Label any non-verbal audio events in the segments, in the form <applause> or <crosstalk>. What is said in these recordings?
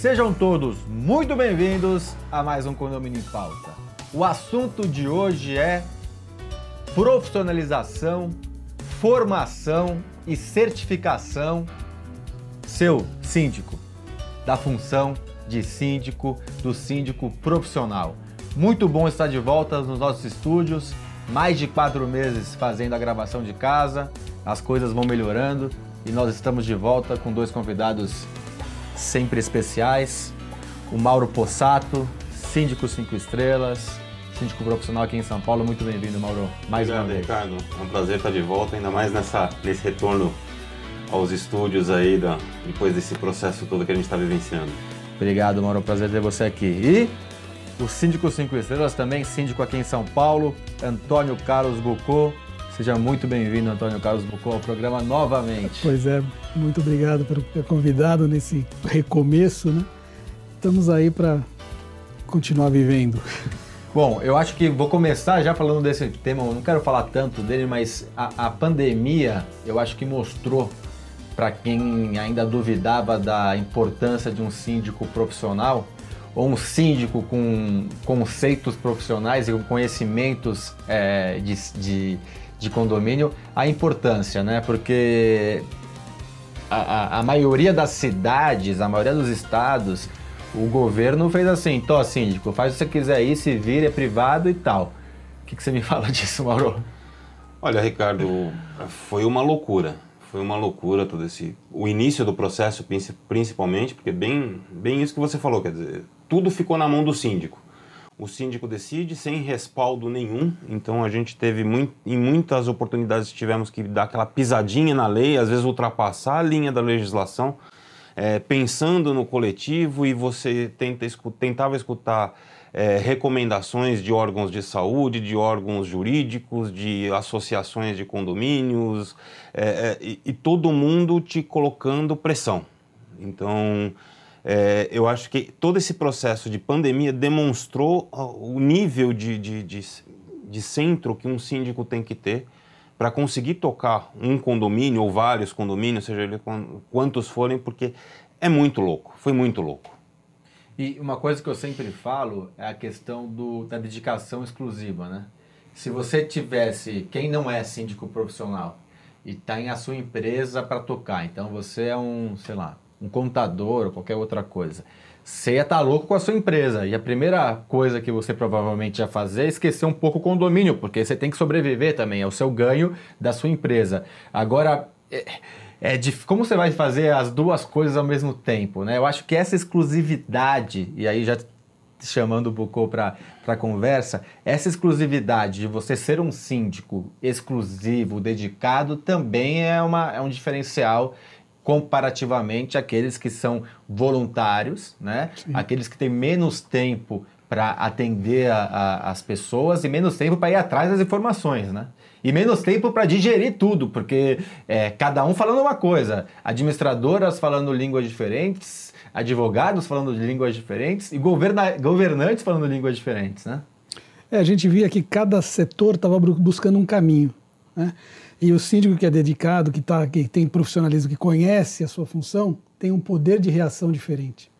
Sejam todos muito bem-vindos a mais um Condomínio em Pauta. O assunto de hoje é profissionalização, formação e certificação seu síndico, da função de síndico, do síndico profissional. Muito bom estar de volta nos nossos estúdios, mais de quatro meses fazendo a gravação de casa, as coisas vão melhorando e nós estamos de volta com dois convidados sempre especiais. O Mauro Possato, síndico 5 estrelas, síndico profissional aqui em São Paulo. Muito bem-vindo, Mauro. Mais Obrigado, uma vez. Ricardo. É um prazer estar de volta, ainda mais nessa, nesse retorno aos estúdios aí, da, depois desse processo todo que a gente está vivenciando. Obrigado, Mauro. Prazer ter você aqui. E o síndico 5 estrelas também, síndico aqui em São Paulo, Antônio Carlos Bucô. Seja muito bem-vindo, Antônio Carlos Bucô, ao programa novamente. Pois é, muito obrigado por ter convidado nesse recomeço, né? Estamos aí para continuar vivendo. Bom, eu acho que vou começar já falando desse tema, eu não quero falar tanto dele, mas a, a pandemia eu acho que mostrou para quem ainda duvidava da importância de um síndico profissional ou um síndico com conceitos profissionais e com conhecimentos é, de, de de condomínio, a importância, né? Porque a, a, a, maioria das cidades, a maioria dos estados, o governo fez assim, tô síndico, faz o que você quiser aí, se vira, é privado e tal. O que, que você me <laughs> fala disso, Mauro? Olha, Ricardo, foi uma loucura. Foi uma loucura todo esse... O início do processo, principalmente, porque bem, bem isso que você falou, quer dizer, tudo ficou na mão do síndico o síndico decide sem respaldo nenhum. Então a gente teve muito, em muitas oportunidades tivemos que dar aquela pisadinha na lei, às vezes ultrapassar a linha da legislação, é, pensando no coletivo e você tenta, tentava escutar é, recomendações de órgãos de saúde, de órgãos jurídicos, de associações de condomínios é, é e, e todo mundo te colocando pressão. Então é, eu acho que todo esse processo de pandemia demonstrou o nível de, de, de, de centro que um síndico tem que ter para conseguir tocar um condomínio ou vários condomínios, seja ele quantos forem, porque é muito louco, foi muito louco. E uma coisa que eu sempre falo é a questão do, da dedicação exclusiva, né? Se você tivesse, quem não é síndico profissional e está em a sua empresa para tocar, então você é um, sei lá, um contador ou qualquer outra coisa. Você ia estar tá louco com a sua empresa. E a primeira coisa que você provavelmente ia fazer é esquecer um pouco o condomínio, porque você tem que sobreviver também, é o seu ganho da sua empresa. Agora, é, é de, como você vai fazer as duas coisas ao mesmo tempo? Né? Eu acho que essa exclusividade, e aí já chamando o Bucô para a conversa, essa exclusividade de você ser um síndico exclusivo, dedicado, também é, uma, é um diferencial comparativamente àqueles que são voluntários, né? Aqueles que têm menos tempo para atender a, a, as pessoas e menos tempo para ir atrás das informações, né? E menos tempo para digerir tudo, porque é, cada um falando uma coisa, administradoras falando línguas diferentes, advogados falando línguas diferentes e governa governantes falando línguas diferentes, né? É, a gente via que cada setor estava buscando um caminho, né? E o síndico que é dedicado, que, tá, que tem profissionalismo, que conhece a sua função, tem um poder de reação diferente.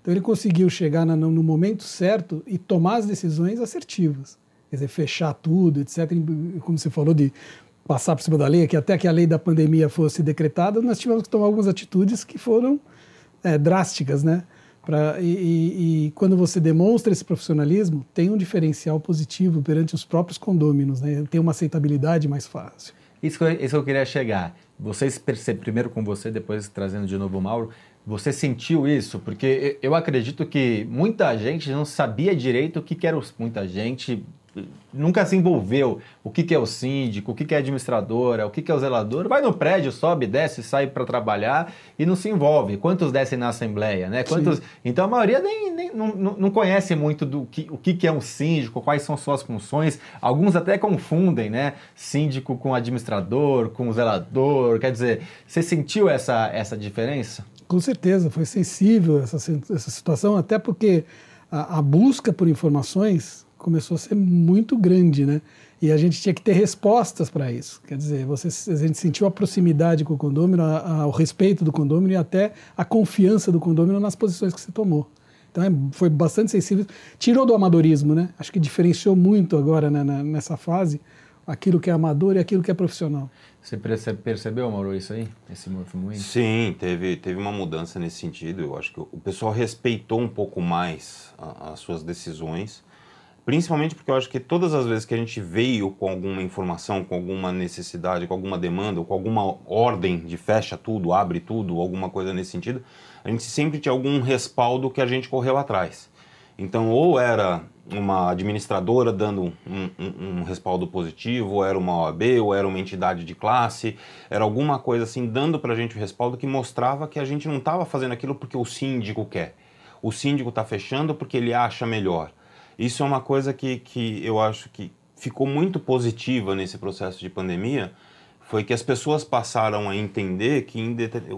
Então ele conseguiu chegar na, no momento certo e tomar as decisões assertivas. Quer dizer, fechar tudo, etc. Como você falou de passar por cima da lei, que até que a lei da pandemia fosse decretada, nós tivemos que tomar algumas atitudes que foram é, drásticas, né? Pra, e, e, e, quando você demonstra esse profissionalismo, tem um diferencial positivo perante os próprios condôminos, né? tem uma aceitabilidade mais fácil. Isso que, eu, isso que eu queria chegar. Vocês percebem, primeiro com você, depois trazendo de novo o Mauro, você sentiu isso? Porque eu acredito que muita gente não sabia direito o que, que era muita gente nunca se envolveu. O que, que é o síndico, o que, que é administradora, o que, que é o zelador. Vai no prédio, sobe, desce, sai para trabalhar e não se envolve. Quantos descem na assembleia, né? Quantos... Então a maioria nem, nem não, não conhece muito do que, o que, que é um síndico, quais são suas funções. Alguns até confundem, né? Síndico com administrador, com zelador. Quer dizer, você sentiu essa, essa diferença? Com certeza, foi sensível essa, essa situação, até porque a, a busca por informações começou a ser muito grande, né? E a gente tinha que ter respostas para isso. Quer dizer, você, a gente sentiu a proximidade com o condômino, a, a, o respeito do condômino e até a confiança do condômino nas posições que você tomou. Então é, foi bastante sensível. Tirou do amadorismo, né? Acho que diferenciou muito agora né, nessa fase aquilo que é amador e aquilo que é profissional. Você percebeu, Mauro, isso aí? Esse movimento? Sim, teve, teve uma mudança nesse sentido. Eu acho que o pessoal respeitou um pouco mais a, as suas decisões Principalmente porque eu acho que todas as vezes que a gente veio com alguma informação, com alguma necessidade, com alguma demanda, ou com alguma ordem de fecha tudo, abre tudo, alguma coisa nesse sentido, a gente sempre tinha algum respaldo que a gente correu atrás. Então, ou era uma administradora dando um, um, um, respaldo positivo, ou era uma OAB, ou era uma entidade de classe, era alguma coisa assim dando para a gente o respaldo que mostrava que a gente não estava fazendo aquilo porque o síndico quer. O síndico está fechando porque ele acha melhor. Isso é uma coisa que, que eu acho que ficou muito positiva nesse processo de pandemia, foi que as pessoas passaram a entender que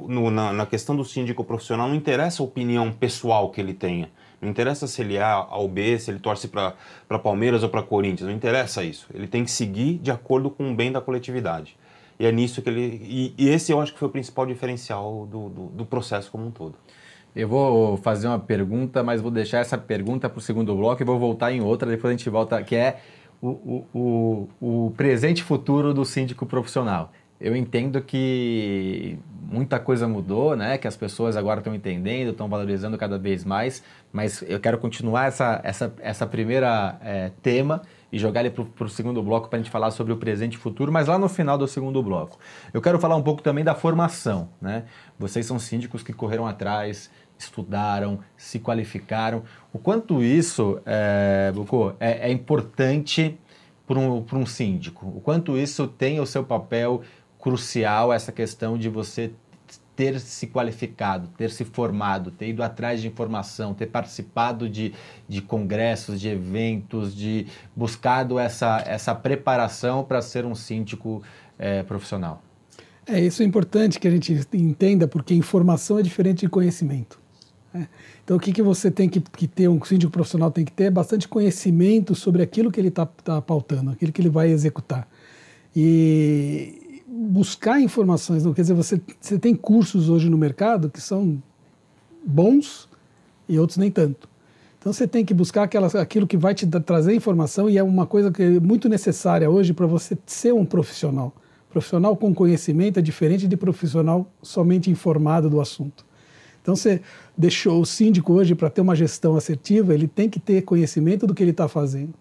no, na, na, questão do síndico profissional não interessa a opinião pessoal que ele tenha. Não interessa se ele é A ou B, se ele torce para Palmeiras ou para Corinthians. Não interessa isso. Ele tem que seguir de acordo com o bem da coletividade. E é nisso que ele. E, e esse eu acho que foi o principal diferencial do, do, do processo como um todo. Eu vou fazer uma pergunta, mas vou deixar essa pergunta para o segundo bloco e vou voltar em outra, depois a gente volta, que é o, o, o, o presente e futuro do síndico profissional. Eu entendo que muita coisa mudou, né? Que as pessoas agora estão entendendo, estão valorizando cada vez mais, mas eu quero continuar essa, essa, essa primeira é, tema e jogar ele para o segundo bloco para a gente falar sobre o presente e futuro, mas lá no final do segundo bloco. Eu quero falar um pouco também da formação, né? Vocês são síndicos que correram atrás, estudaram, se qualificaram. O quanto isso, é, Bucô, é, é importante para um, um síndico? O quanto isso tem o seu papel crucial, essa questão de você ter se qualificado, ter se formado, ter ido atrás de informação, ter participado de, de congressos, de eventos, de buscado essa, essa preparação para ser um síndico é, profissional? É, isso é importante que a gente entenda, porque informação é diferente de conhecimento. É. Então, o que, que você tem que, que, ter, um síndico profissional tem que ter é bastante conhecimento sobre aquilo que ele está tá pautando, aquilo que ele vai executar. E buscar informações, não quer dizer, você, você tem cursos hoje no mercado que são bons e outros nem tanto. Então, você tem que buscar aquelas, aquilo que vai te trazer informação e é uma coisa que é muito necessária hoje para você ser um profissional. Profissional com conhecimento é diferente de profissional somente informado do assunto. Então, você deixou o síndico hoje para ter uma gestão assertiva, ele tem que ter conhecimento do que ele está fazendo.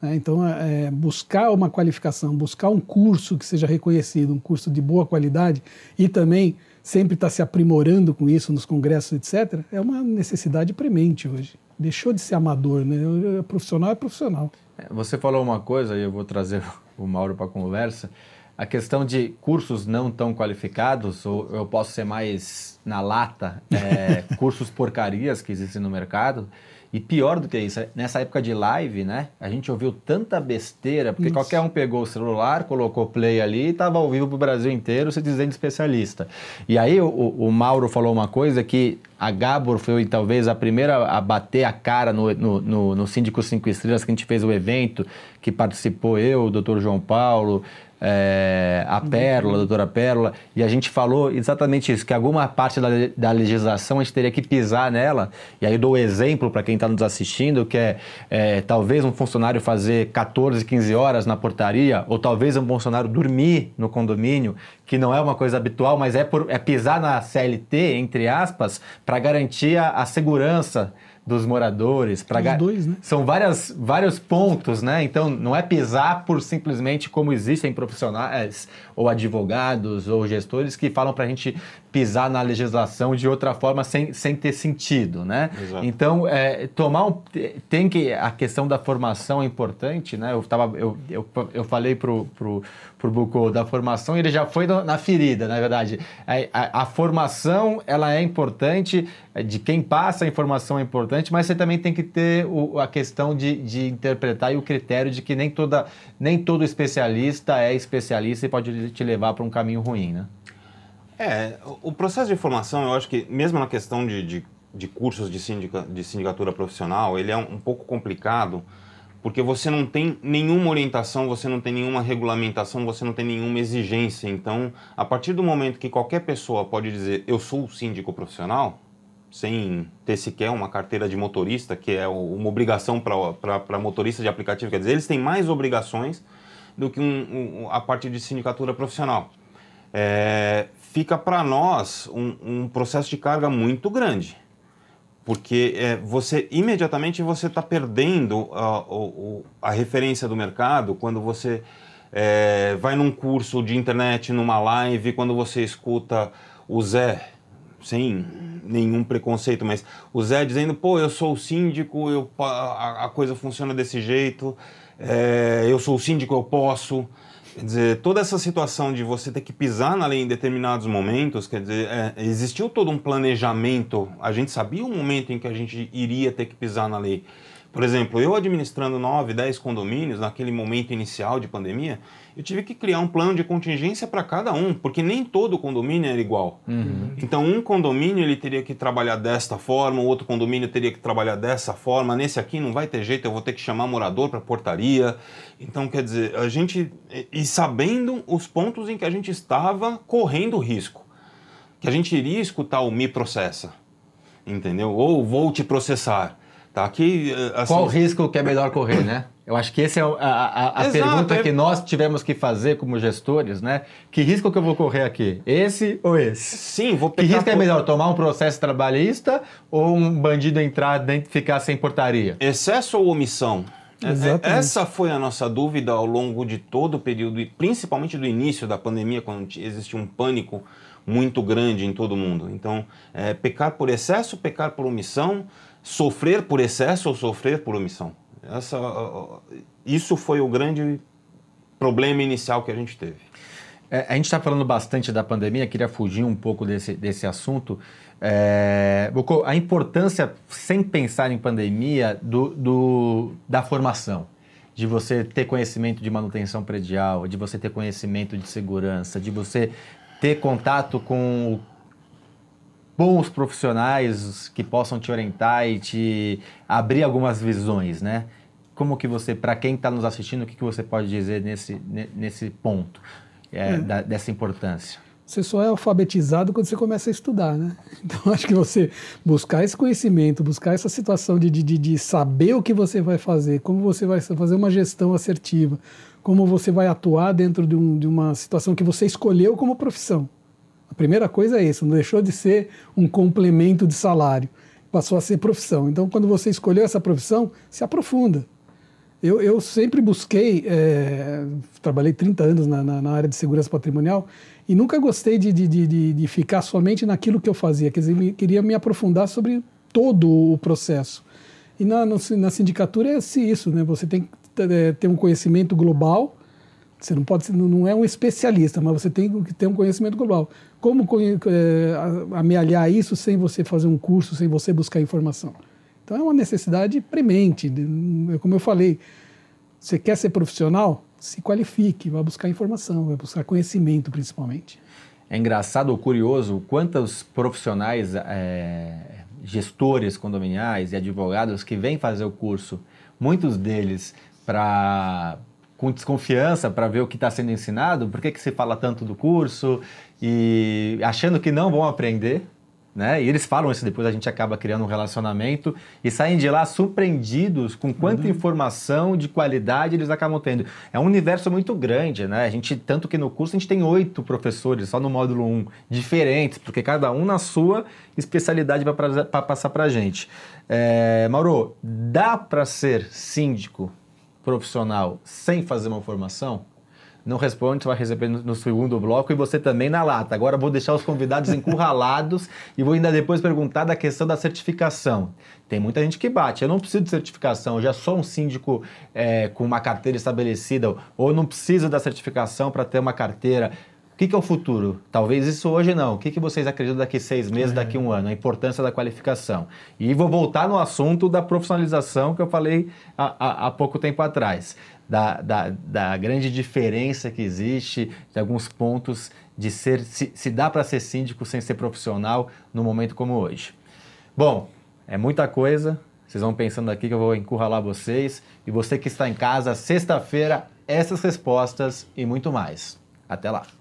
Né? Então, é, é, buscar uma qualificação, buscar um curso que seja reconhecido, um curso de boa qualidade e também sempre estar tá se aprimorando com isso nos congressos, etc., é uma necessidade premente hoje. Deixou de ser amador, né? O profissional é profissional. É, você falou uma coisa, e eu vou trazer <laughs> o Mauro para a conversa, a questão de cursos não tão qualificados, ou eu posso ser mais na lata, é, <laughs> cursos porcarias que existem no mercado. E pior do que isso, nessa época de live, né? A gente ouviu tanta besteira, porque isso. qualquer um pegou o celular, colocou play ali e estava ao vivo para o Brasil inteiro se dizendo especialista. E aí o, o, Mauro falou uma coisa que a Gabor foi talvez a primeira a bater a cara no, no, no, no Síndico 5 Estrelas que a gente fez o evento, que participou eu, o doutor João Paulo, é, a Pérola, a doutora Pérola, e a gente falou exatamente isso, que alguma parte da, da legislação a gente teria que pisar nela, e aí eu dou o exemplo para quem está nos assistindo, que é, é, talvez um funcionário fazer 14, 15 horas na portaria, ou talvez um funcionário dormir no condomínio, que não é uma coisa habitual, mas é, por, é pisar na CLT, entre aspas, para garantir a, a segurança dos moradores. Pra Os dois, né? São várias, vários pontos, né? Então, não é pisar por simplesmente como existem profissionais ou advogados ou gestores que falam para a gente pisar na legislação de outra forma sem, sem ter sentido, né? Exato. Então, é, tomar um, tem que a questão da formação é importante, né? Eu tava, eu, eu, eu falei pro pro, pro Bucô da formação, ele já foi na ferida, na verdade. A, a, a, formação ela é importante, é, de quem passa a informação é importante, mas você também tem que ter o, a questão de, de interpretar e o critério de que nem toda nem todo especialista é especialista e pode te levar para um caminho ruim, né? É, o processo de formação, eu acho que mesmo na questão de, de, de cursos de, sindica, de sindicatura profissional, ele é um, um pouco complicado, porque você não tem nenhuma orientação, você não tem nenhuma regulamentação, você não tem nenhuma exigência. Então, a partir do momento que qualquer pessoa pode dizer eu sou síndico profissional, sem ter sequer uma carteira de motorista, que é uma obrigação para motorista de aplicativo, quer dizer, eles têm mais obrigações do que um, um, a parte de sindicatura profissional. É, fica para nós um, um processo de carga muito grande porque é, você imediatamente você está perdendo a, a, a, referência do mercado quando você é, vai num curso de internet, numa live, quando você escuta o Zé, sem nenhum preconceito, mas o Zé dizendo, pô, eu sou o síndico, eu, a, a coisa funciona desse jeito, é, eu sou o síndico, eu posso. Quer dizer, toda essa situação de você ter que pisar na lei em determinados momentos, quer dizer, é, existiu todo um planejamento, a gente sabia o momento em que a gente iria ter que pisar na lei. Por exemplo, eu administrando 9, 10 condomínios naquele momento inicial de pandemia, eu tive que criar um plano de contingência para cada um, porque nem todo condomínio era igual. Uhum. Então, um condomínio ele teria que trabalhar desta forma, o outro condomínio teria que trabalhar dessa forma. Nesse aqui não vai ter jeito, eu vou ter que chamar morador para portaria. Então, quer dizer, a gente e sabendo os pontos em que a gente estava correndo risco, que a gente iria escutar o me processa, entendeu? Ou vou te processar. Tá aqui, eh, assim... Qual o risco que é melhor correr, né? Eu acho que essa é a, a, a Exato, pergunta é... que nós tivemos que fazer como gestores, né? Que risco que eu vou correr aqui? Esse ou esse? Sim, vou pegar... Que risco é melhor, tomar um processo trabalhista ou um bandido entrar dentro e ficar sem portaria? Excesso ou omissão? É, Exatamente. Essa foi a nossa dúvida ao longo de todo o período, e principalmente do início da pandemia, quando existia um pânico muito grande em todo mundo. Então, é, pecar por excesso, pecar por omissão sofrer por excesso ou sofrer por omissão. Essa, isso foi o grande problema inicial que a gente teve. É, a gente está falando bastante da pandemia, queria fugir um pouco desse, desse assunto. É, a importância, sem pensar em pandemia, do, do, da formação. De você ter conhecimento de manutenção predial, de você ter conhecimento de segurança, de você ter contato com bons profissionais que possam te orientar e te abrir algumas visões, né? Como que você, para quem está nos assistindo, o que, que você pode dizer nesse, nesse ponto é, é. Da, dessa importância? Você só é alfabetizado quando você começa a estudar, né? <laughs> Então, acho que você buscar esse conhecimento, buscar essa situação de, de, de saber o que você vai fazer, como você vai fazer uma gestão assertiva, como você vai atuar dentro de, um, de uma situação que você escolheu como profissão. A primeira coisa é isso, não deixou de ser um complemento de salário, passou a ser profissão. Então, quando você escolheu essa profissão, se aprofunda. Eu, eu sempre busquei, é, trabalhei 30 anos na, na, na, área de segurança patrimonial e nunca gostei de, de, de, de ficar somente naquilo que eu fazia, quer dizer, me, queria me aprofundar sobre todo o processo. E na, na sindicatura é isso, né? você tem que é, ter um conhecimento global, você não pode, não é um especialista, mas você tem que ter um conhecimento global. Como é, amealhar isso sem você fazer um curso, sem você buscar informação? Então é uma necessidade premente. Como eu falei, você quer ser profissional? Se qualifique, vá buscar informação, vai buscar conhecimento principalmente. É engraçado ou curioso quantos profissionais, é, gestores condominiais e advogados que vêm fazer o curso, muitos deles para com desconfiança para ver o que está sendo ensinado, por que, que se fala tanto do curso e achando que não vão aprender, né? E eles falam isso depois, a gente acaba criando um relacionamento e saem de lá surpreendidos com quanta uhum. informação de qualidade eles acabam tendo. É um universo muito grande, né? A gente, tanto que no curso a gente tem oito professores, só no módulo 1, um, diferentes, porque cada um na sua especialidade para passar para a gente. É, Mauro, dá para ser síndico profissional sem fazer uma formação? Não responde, vai receber no, no, segundo bloco e você também na lata. Agora vou deixar os convidados encurralados <laughs> e vou ainda depois perguntar da questão da certificação. Tem muita gente que bate. Eu não preciso de certificação, eu já sou um síndico é, com uma carteira estabelecida, ou não preciso da certificação para ter uma carteira que, que é o futuro? Talvez isso hoje não. O que, que vocês acreditam daqui seis meses, daqui um ano? A importância da qualificação. E vou voltar no assunto da profissionalização que eu falei há, há, há pouco tempo atrás. Da, da, da, grande diferença que existe, de alguns pontos de ser, se, se dá para ser síndico sem ser profissional num momento como hoje. Bom, é muita coisa, Vocês vão pensando aqui que eu vou encurralar vocês. E você que está em casa, sexta-feira, essas respostas e muito mais. Até lá!